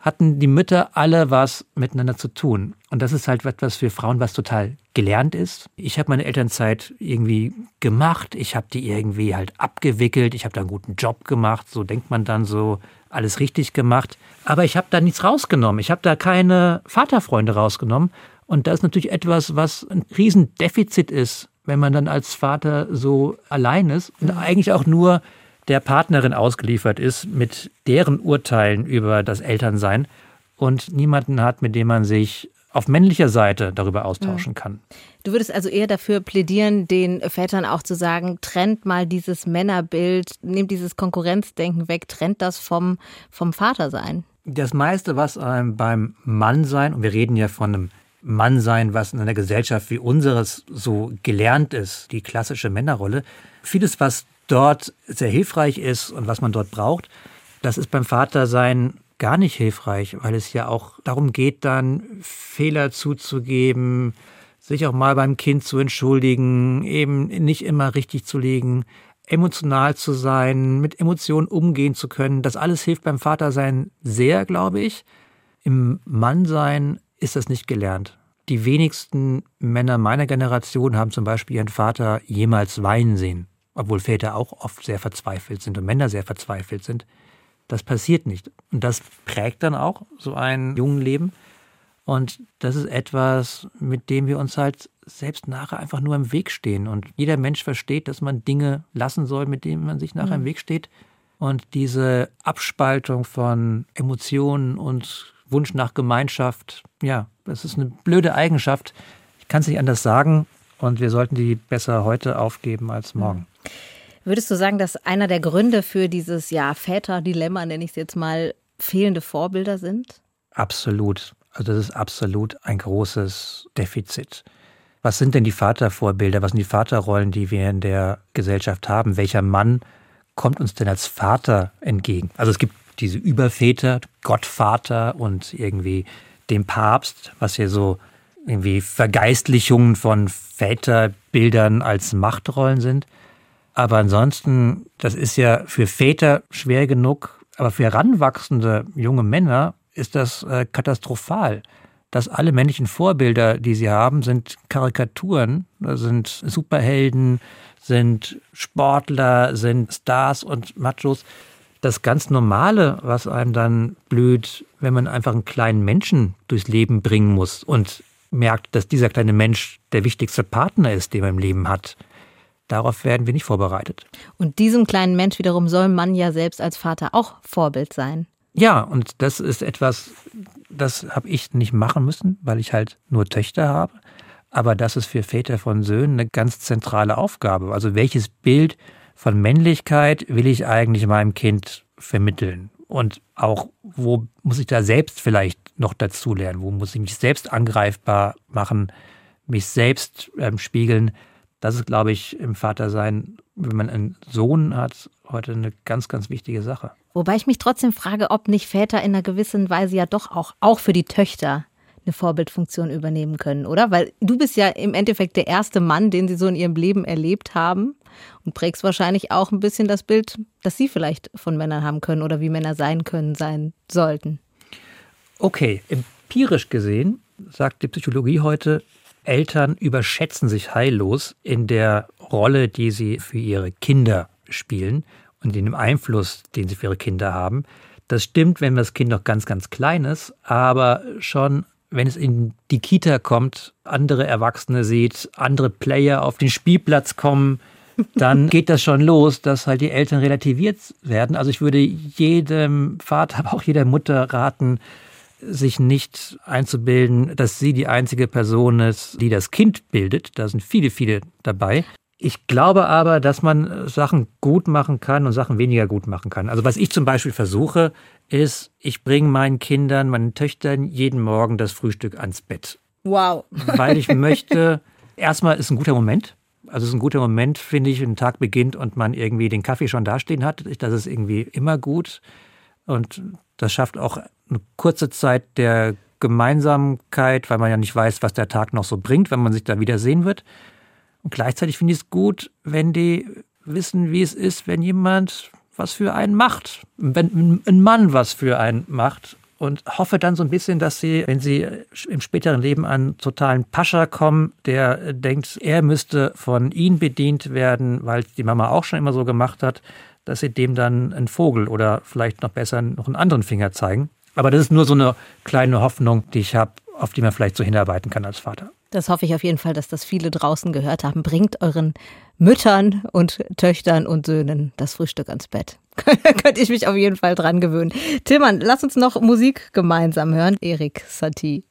hatten die Mütter alle was miteinander zu tun. Und das ist halt etwas für Frauen, was total gelernt ist. Ich habe meine Elternzeit irgendwie gemacht, ich habe die irgendwie halt abgewickelt, ich habe da einen guten Job gemacht, so denkt man dann so, alles richtig gemacht. Aber ich habe da nichts rausgenommen, ich habe da keine Vaterfreunde rausgenommen. Und das ist natürlich etwas, was ein Riesendefizit ist, wenn man dann als Vater so allein ist und eigentlich auch nur der Partnerin ausgeliefert ist mit deren Urteilen über das Elternsein und niemanden hat, mit dem man sich auf männlicher Seite darüber austauschen kann. Du würdest also eher dafür plädieren, den Vätern auch zu sagen, trennt mal dieses Männerbild, nehmt dieses Konkurrenzdenken weg, trennt das vom, vom Vatersein. Das meiste, was einem beim Mannsein, und wir reden ja von einem Mannsein, was in einer Gesellschaft wie unseres so gelernt ist, die klassische Männerrolle, vieles, was dort sehr hilfreich ist und was man dort braucht, das ist beim Vatersein gar nicht hilfreich, weil es ja auch darum geht, dann Fehler zuzugeben, sich auch mal beim Kind zu entschuldigen, eben nicht immer richtig zu liegen, emotional zu sein, mit Emotionen umgehen zu können. Das alles hilft beim Vatersein sehr, glaube ich. Im Mannsein ist das nicht gelernt. Die wenigsten Männer meiner Generation haben zum Beispiel ihren Vater jemals weinen sehen obwohl Väter auch oft sehr verzweifelt sind und Männer sehr verzweifelt sind. Das passiert nicht. Und das prägt dann auch so ein jungen Leben. Und das ist etwas, mit dem wir uns halt selbst nachher einfach nur im Weg stehen. Und jeder Mensch versteht, dass man Dinge lassen soll, mit denen man sich nachher mhm. im Weg steht. Und diese Abspaltung von Emotionen und Wunsch nach Gemeinschaft, ja, das ist eine blöde Eigenschaft. Ich kann es nicht anders sagen. Und wir sollten die besser heute aufgeben als morgen. Würdest du sagen, dass einer der Gründe für dieses ja, Väter-Dilemma, nenne ich es jetzt mal, fehlende Vorbilder sind? Absolut. Also das ist absolut ein großes Defizit. Was sind denn die Vatervorbilder? Was sind die Vaterrollen, die wir in der Gesellschaft haben? Welcher Mann kommt uns denn als Vater entgegen? Also es gibt diese Überväter, Gottvater und irgendwie den Papst, was hier so irgendwie Vergeistlichungen von Väterbildern als Machtrollen sind. Aber ansonsten, das ist ja für Väter schwer genug, aber für heranwachsende junge Männer ist das äh, katastrophal. Dass alle männlichen Vorbilder, die sie haben, sind Karikaturen, sind Superhelden, sind Sportler, sind Stars und Machos. Das ganz Normale, was einem dann blüht, wenn man einfach einen kleinen Menschen durchs Leben bringen muss und merkt, dass dieser kleine Mensch der wichtigste Partner ist, den man im Leben hat. Darauf werden wir nicht vorbereitet. Und diesem kleinen Mensch wiederum soll man ja selbst als Vater auch Vorbild sein. Ja, und das ist etwas, das habe ich nicht machen müssen, weil ich halt nur Töchter habe. Aber das ist für Väter von Söhnen eine ganz zentrale Aufgabe. Also welches Bild von Männlichkeit will ich eigentlich meinem Kind vermitteln? Und auch, wo muss ich da selbst vielleicht noch dazulernen? Wo muss ich mich selbst angreifbar machen, mich selbst ähm, spiegeln? Das ist, glaube ich, im Vatersein, wenn man einen Sohn hat, heute eine ganz, ganz wichtige Sache. Wobei ich mich trotzdem frage, ob nicht Väter in einer gewissen Weise ja doch auch, auch für die Töchter eine Vorbildfunktion übernehmen können, oder? Weil du bist ja im Endeffekt der erste Mann, den sie so in ihrem Leben erlebt haben und prägst wahrscheinlich auch ein bisschen das Bild, das sie vielleicht von Männern haben können oder wie Männer sein können, sein sollten. Okay, empirisch gesehen sagt die Psychologie heute, Eltern überschätzen sich heillos in der Rolle, die sie für ihre Kinder spielen und in dem Einfluss, den sie für ihre Kinder haben. Das stimmt, wenn das Kind noch ganz, ganz klein ist, aber schon wenn es in die Kita kommt, andere Erwachsene sieht, andere Player auf den Spielplatz kommen, dann geht das schon los, dass halt die Eltern relativiert werden. Also ich würde jedem Vater, aber auch jeder Mutter raten, sich nicht einzubilden, dass sie die einzige Person ist, die das Kind bildet. Da sind viele, viele dabei. Ich glaube aber, dass man Sachen gut machen kann und Sachen weniger gut machen kann. Also was ich zum Beispiel versuche, ist, ich bringe meinen Kindern, meinen Töchtern jeden Morgen das Frühstück ans Bett. Wow. Weil ich möchte, erstmal ist ein guter Moment. Also es ist ein guter Moment, finde ich, wenn ein Tag beginnt und man irgendwie den Kaffee schon dastehen hat. Das ist irgendwie immer gut. Und das schafft auch eine kurze Zeit der Gemeinsamkeit, weil man ja nicht weiß, was der Tag noch so bringt, wenn man sich da wieder sehen wird. Und gleichzeitig finde ich es gut, wenn die wissen, wie es ist, wenn jemand was für einen macht. Wenn ein Mann was für einen macht. Und hoffe dann so ein bisschen, dass sie, wenn sie im späteren Leben an totalen Pascha kommen, der denkt, er müsste von ihnen bedient werden, weil die Mama auch schon immer so gemacht hat, dass sie dem dann einen Vogel oder vielleicht noch besser noch einen anderen Finger zeigen. Aber das ist nur so eine kleine Hoffnung, die ich habe, auf die man vielleicht so hinarbeiten kann als Vater. Das hoffe ich auf jeden Fall, dass das viele draußen gehört haben. Bringt euren Müttern und Töchtern und Söhnen das Frühstück ans Bett. Könnte ich mich auf jeden Fall dran gewöhnen. Tillmann, lass uns noch Musik gemeinsam hören. Erik Satie.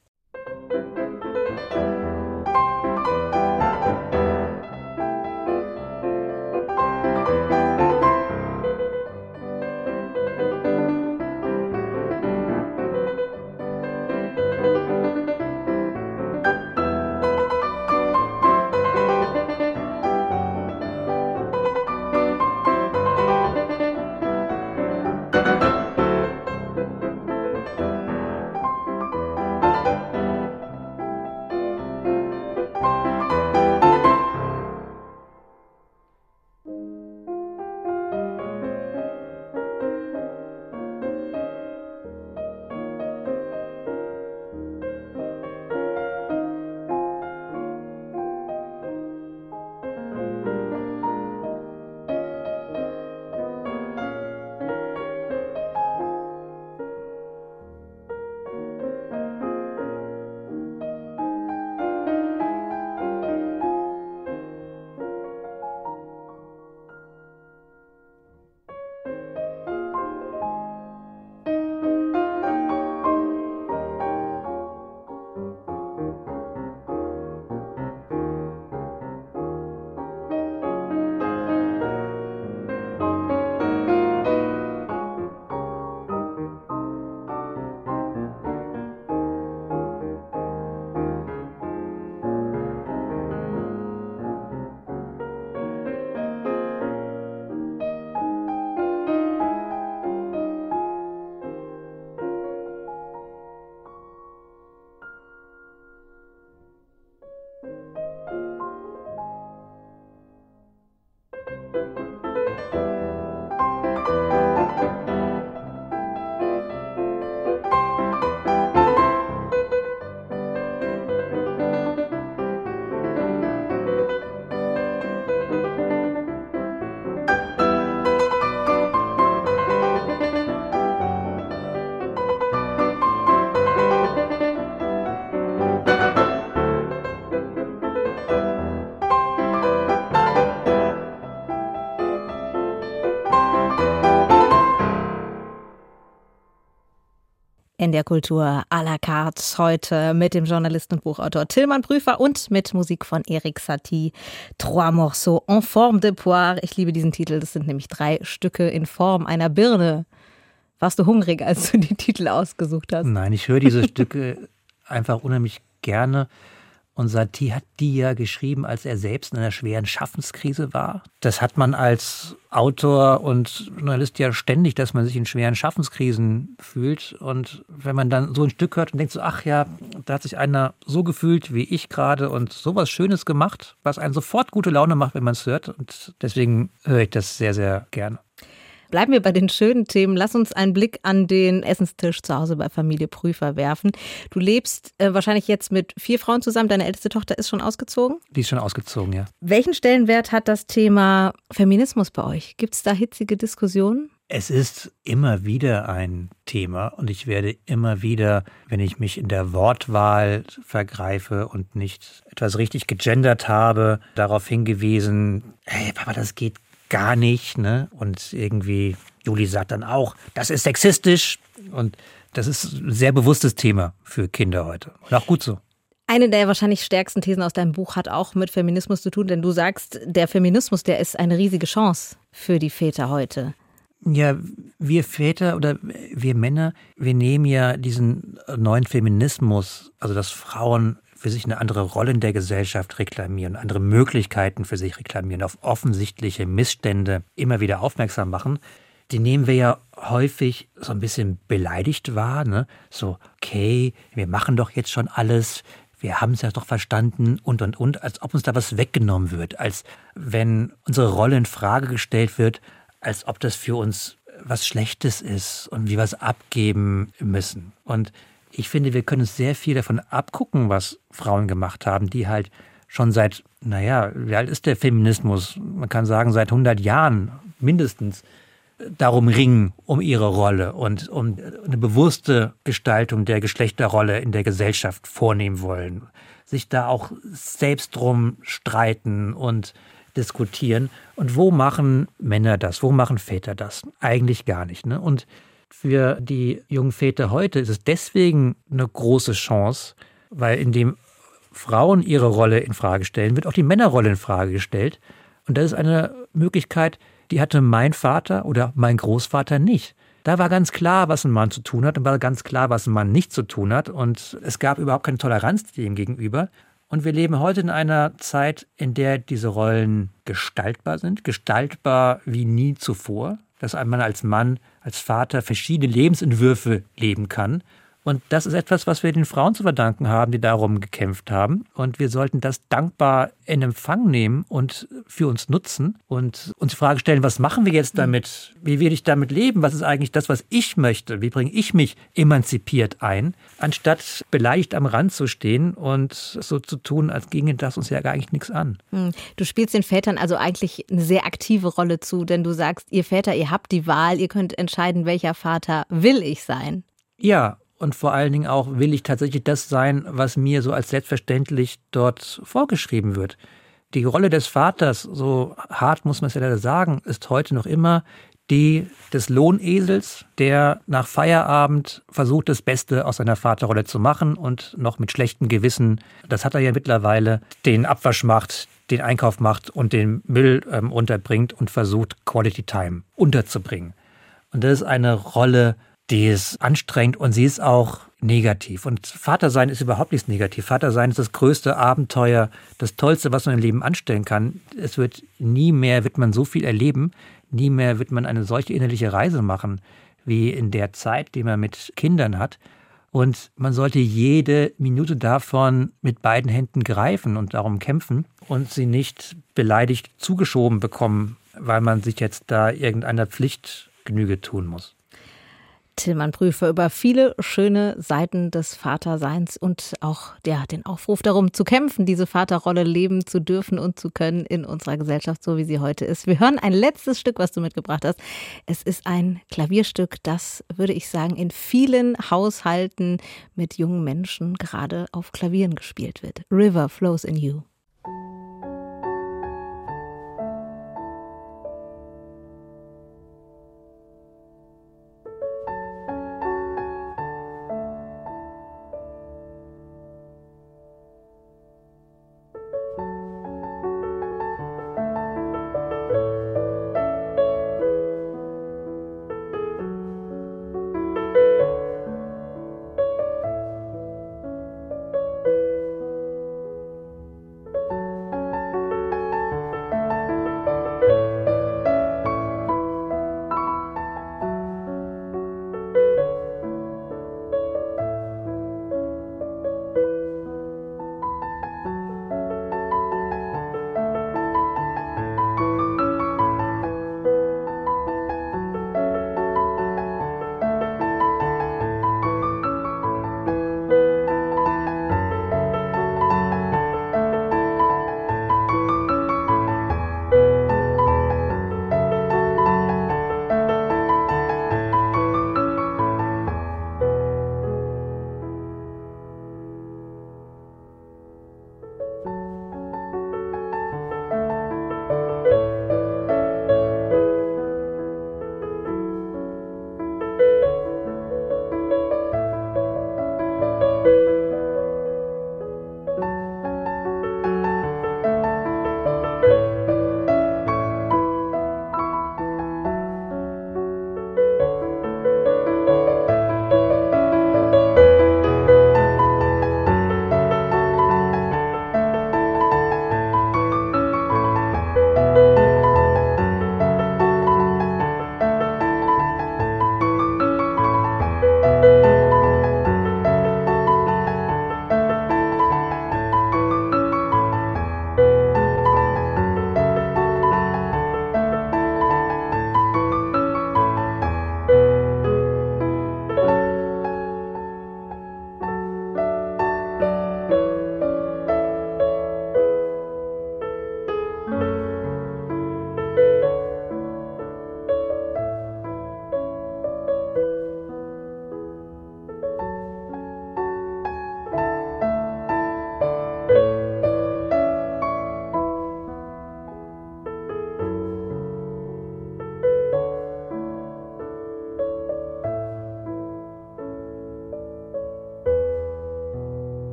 In der Kultur à la carte heute mit dem Journalisten und Buchautor Tillmann Prüfer und mit Musik von Eric Satie. Trois morceaux en forme de poire. Ich liebe diesen Titel. Das sind nämlich drei Stücke in Form einer Birne. Warst du hungrig, als du die Titel ausgesucht hast? Nein, ich höre diese Stücke einfach unheimlich gerne. Und Satie hat die ja geschrieben, als er selbst in einer schweren Schaffenskrise war. Das hat man als Autor und Journalist ja ständig, dass man sich in schweren Schaffenskrisen fühlt. Und wenn man dann so ein Stück hört und denkt so, ach ja, da hat sich einer so gefühlt wie ich gerade und sowas Schönes gemacht, was einen sofort gute Laune macht, wenn man es hört. Und deswegen höre ich das sehr, sehr gerne. Bleiben wir bei den schönen Themen. Lass uns einen Blick an den Essenstisch zu Hause bei Familie Prüfer werfen. Du lebst äh, wahrscheinlich jetzt mit vier Frauen zusammen. Deine älteste Tochter ist schon ausgezogen? Die ist schon ausgezogen, ja. Welchen Stellenwert hat das Thema Feminismus bei euch? Gibt es da hitzige Diskussionen? Es ist immer wieder ein Thema und ich werde immer wieder, wenn ich mich in der Wortwahl vergreife und nicht etwas richtig gegendert habe, darauf hingewiesen, hey Papa, das geht gar nicht. Ne? Und irgendwie, Juli sagt dann auch, das ist sexistisch. Und das ist ein sehr bewusstes Thema für Kinder heute. Und auch gut so. Eine der wahrscheinlich stärksten Thesen aus deinem Buch hat auch mit Feminismus zu tun, denn du sagst, der Feminismus, der ist eine riesige Chance für die Väter heute. Ja, wir Väter oder wir Männer, wir nehmen ja diesen neuen Feminismus, also dass Frauen für sich eine andere Rolle in der Gesellschaft reklamieren, andere Möglichkeiten für sich reklamieren, auf offensichtliche Missstände immer wieder aufmerksam machen, die nehmen wir ja häufig so ein bisschen beleidigt wahr. Ne? So, okay, wir machen doch jetzt schon alles, wir haben es ja doch verstanden und und und, als ob uns da was weggenommen wird, als wenn unsere Rolle in Frage gestellt wird, als ob das für uns was Schlechtes ist und wir was abgeben müssen. Und ich finde, wir können sehr viel davon abgucken, was Frauen gemacht haben, die halt schon seit, naja, wie alt ist der Feminismus? Man kann sagen, seit 100 Jahren mindestens darum ringen, um ihre Rolle und um eine bewusste Gestaltung der Geschlechterrolle in der Gesellschaft vornehmen wollen. Sich da auch selbst drum streiten und diskutieren. Und wo machen Männer das? Wo machen Väter das? Eigentlich gar nicht. Ne? Und für die jungen Väter heute ist es deswegen eine große Chance, weil indem Frauen ihre Rolle in Frage stellen, wird auch die Männerrolle in Frage gestellt. Und das ist eine Möglichkeit, die hatte mein Vater oder mein Großvater nicht. Da war ganz klar, was ein Mann zu tun hat und war ganz klar, was ein Mann nicht zu tun hat. Und es gab überhaupt keine Toleranz dem gegenüber. Und wir leben heute in einer Zeit, in der diese Rollen gestaltbar sind, gestaltbar wie nie zuvor dass man als Mann, als Vater verschiedene Lebensentwürfe leben kann. Und das ist etwas, was wir den Frauen zu verdanken haben, die darum gekämpft haben. Und wir sollten das dankbar in Empfang nehmen und für uns nutzen und uns die Frage stellen, was machen wir jetzt damit? Wie will ich damit leben? Was ist eigentlich das, was ich möchte? Wie bringe ich mich emanzipiert ein? Anstatt beleidigt am Rand zu stehen und so zu tun, als ginge das uns ja gar eigentlich nichts an. Hm. Du spielst den Vätern also eigentlich eine sehr aktive Rolle zu, denn du sagst, ihr Väter, ihr habt die Wahl, ihr könnt entscheiden, welcher Vater will ich sein. Ja, und vor allen Dingen auch, will ich tatsächlich das sein, was mir so als selbstverständlich dort vorgeschrieben wird. Die Rolle des Vaters, so hart muss man es ja leider sagen, ist heute noch immer die des Lohnesels, der nach Feierabend versucht, das Beste aus seiner Vaterrolle zu machen und noch mit schlechtem Gewissen, das hat er ja mittlerweile, den Abwasch macht, den Einkauf macht und den Müll ähm, unterbringt und versucht, Quality Time unterzubringen. Und das ist eine Rolle, die ist anstrengend und sie ist auch negativ. Und Vatersein ist überhaupt nichts negativ. Vatersein ist das größte Abenteuer, das Tollste, was man im Leben anstellen kann. Es wird nie mehr, wird man so viel erleben, nie mehr wird man eine solche innerliche Reise machen, wie in der Zeit, die man mit Kindern hat. Und man sollte jede Minute davon mit beiden Händen greifen und darum kämpfen und sie nicht beleidigt zugeschoben bekommen, weil man sich jetzt da irgendeiner Pflicht Genüge tun muss. Tillmann Prüfer über viele schöne Seiten des Vaterseins und auch ja, den Aufruf darum zu kämpfen, diese Vaterrolle leben zu dürfen und zu können in unserer Gesellschaft, so wie sie heute ist. Wir hören ein letztes Stück, was du mitgebracht hast. Es ist ein Klavierstück, das, würde ich sagen, in vielen Haushalten mit jungen Menschen gerade auf Klavieren gespielt wird. River Flows in You.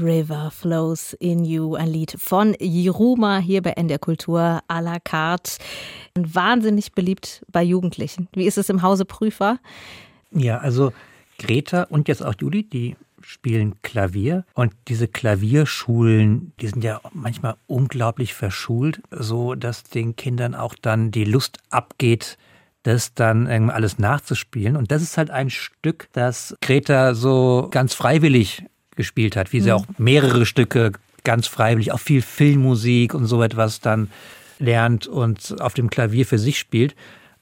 River Flows in You, ein Lied von Jiruma hier bei NDR Kultur à la carte. Wahnsinnig beliebt bei Jugendlichen. Wie ist es im Hause Prüfer? Ja, also Greta und jetzt auch Juli, die spielen Klavier und diese Klavierschulen, die sind ja manchmal unglaublich verschult, so dass den Kindern auch dann die Lust abgeht, das dann irgendwie alles nachzuspielen. Und das ist halt ein Stück, das Greta so ganz freiwillig gespielt hat, wie sie mhm. auch mehrere Stücke ganz freiwillig, auch viel Filmmusik und so etwas dann lernt und auf dem Klavier für sich spielt.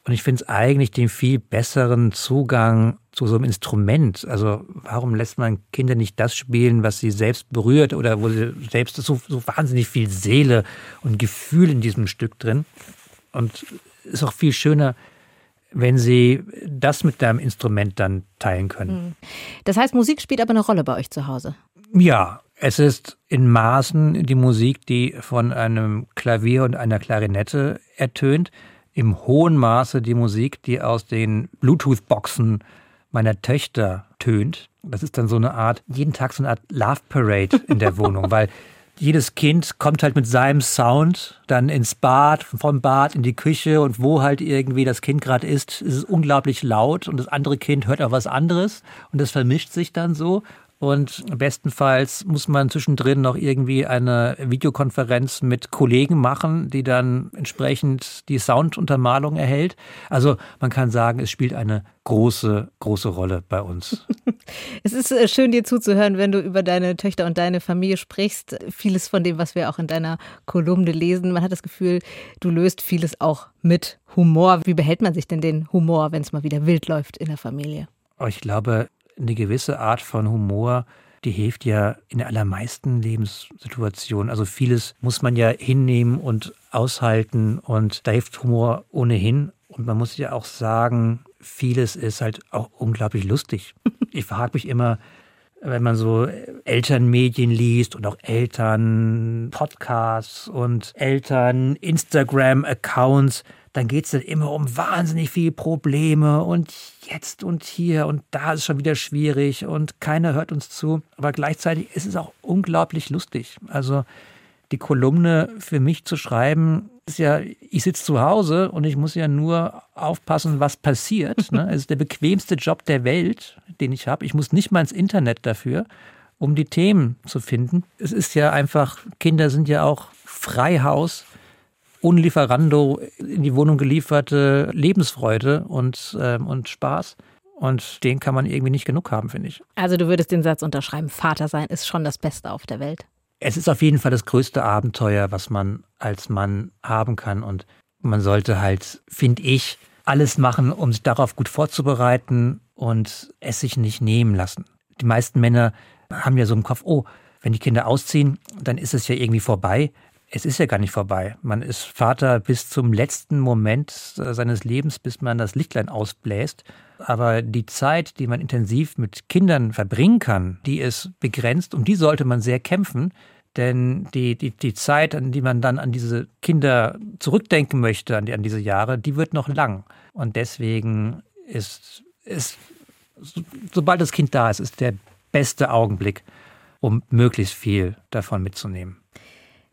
Und ich finde es eigentlich den viel besseren Zugang zu so einem Instrument. Also warum lässt man Kinder nicht das spielen, was sie selbst berührt oder wo sie selbst so, so wahnsinnig viel Seele und Gefühl in diesem Stück drin. Und ist auch viel schöner, wenn sie das mit deinem Instrument dann teilen können. Hm. Das heißt, Musik spielt aber eine Rolle bei euch zu Hause. Ja, es ist in Maßen die Musik, die von einem Klavier und einer Klarinette ertönt, im hohen Maße die Musik, die aus den Bluetooth-Boxen meiner Töchter tönt. Das ist dann so eine Art, jeden Tag so eine Art Love Parade in der Wohnung, weil jedes Kind kommt halt mit seinem Sound dann ins Bad, vom Bad in die Küche und wo halt irgendwie das Kind gerade ist, ist es unglaublich laut und das andere Kind hört auch was anderes und das vermischt sich dann so. Und bestenfalls muss man zwischendrin noch irgendwie eine Videokonferenz mit Kollegen machen, die dann entsprechend die Sounduntermalung erhält. Also man kann sagen, es spielt eine große, große Rolle bei uns. Es ist äh, schön, dir zuzuhören, wenn du über deine Töchter und deine Familie sprichst. Vieles von dem, was wir auch in deiner Kolumne lesen. Man hat das Gefühl, du löst vieles auch mit Humor. Wie behält man sich denn den Humor, wenn es mal wieder wild läuft in der Familie? Oh, ich glaube, eine gewisse Art von Humor, die hilft ja in den allermeisten Lebenssituationen. Also vieles muss man ja hinnehmen und aushalten und da hilft Humor ohnehin. Und man muss ja auch sagen, vieles ist halt auch unglaublich lustig. Ich frage mich immer, wenn man so Elternmedien liest und auch Elternpodcasts und Eltern-Instagram-Accounts, dann geht es dann immer um wahnsinnig viele Probleme und jetzt und hier und da ist es schon wieder schwierig und keiner hört uns zu. Aber gleichzeitig ist es auch unglaublich lustig. Also die Kolumne für mich zu schreiben, ist ja, ich sitze zu Hause und ich muss ja nur aufpassen, was passiert. Ne? Es ist der bequemste Job der Welt, den ich habe. Ich muss nicht mal ins Internet dafür, um die Themen zu finden. Es ist ja einfach, Kinder sind ja auch Freihaus ohne Lieferando in die Wohnung gelieferte Lebensfreude und, ähm, und Spaß. Und den kann man irgendwie nicht genug haben, finde ich. Also du würdest den Satz unterschreiben, Vater sein ist schon das Beste auf der Welt. Es ist auf jeden Fall das größte Abenteuer, was man als Mann haben kann. Und man sollte halt, finde ich, alles machen, um sich darauf gut vorzubereiten und es sich nicht nehmen lassen. Die meisten Männer haben ja so im Kopf, oh, wenn die Kinder ausziehen, dann ist es ja irgendwie vorbei es ist ja gar nicht vorbei. Man ist Vater bis zum letzten Moment äh, seines Lebens, bis man das Lichtlein ausbläst. Aber die Zeit, die man intensiv mit Kindern verbringen kann, die ist begrenzt. Um die sollte man sehr kämpfen. Denn die, die, die Zeit, an die man dann an diese Kinder zurückdenken möchte, an, die, an diese Jahre, die wird noch lang. Und deswegen ist, ist, sobald das Kind da ist, ist der beste Augenblick, um möglichst viel davon mitzunehmen.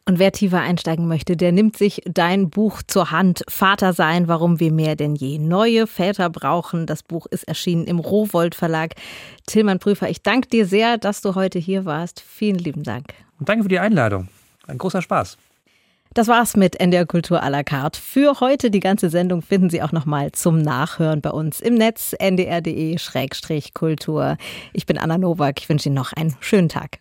Und wer tiefer einsteigen möchte, der nimmt sich dein Buch zur Hand. Vater sein, warum wir mehr denn je neue Väter brauchen. Das Buch ist erschienen im Rowold Verlag. Tillmann Prüfer, ich danke dir sehr, dass du heute hier warst. Vielen lieben Dank. Und danke für die Einladung. Ein großer Spaß. Das war's mit NDR Kultur à la carte. Für heute die ganze Sendung finden Sie auch nochmal zum Nachhören bei uns im Netz ndr.de-kultur. Ich bin Anna Nowak. Ich wünsche Ihnen noch einen schönen Tag.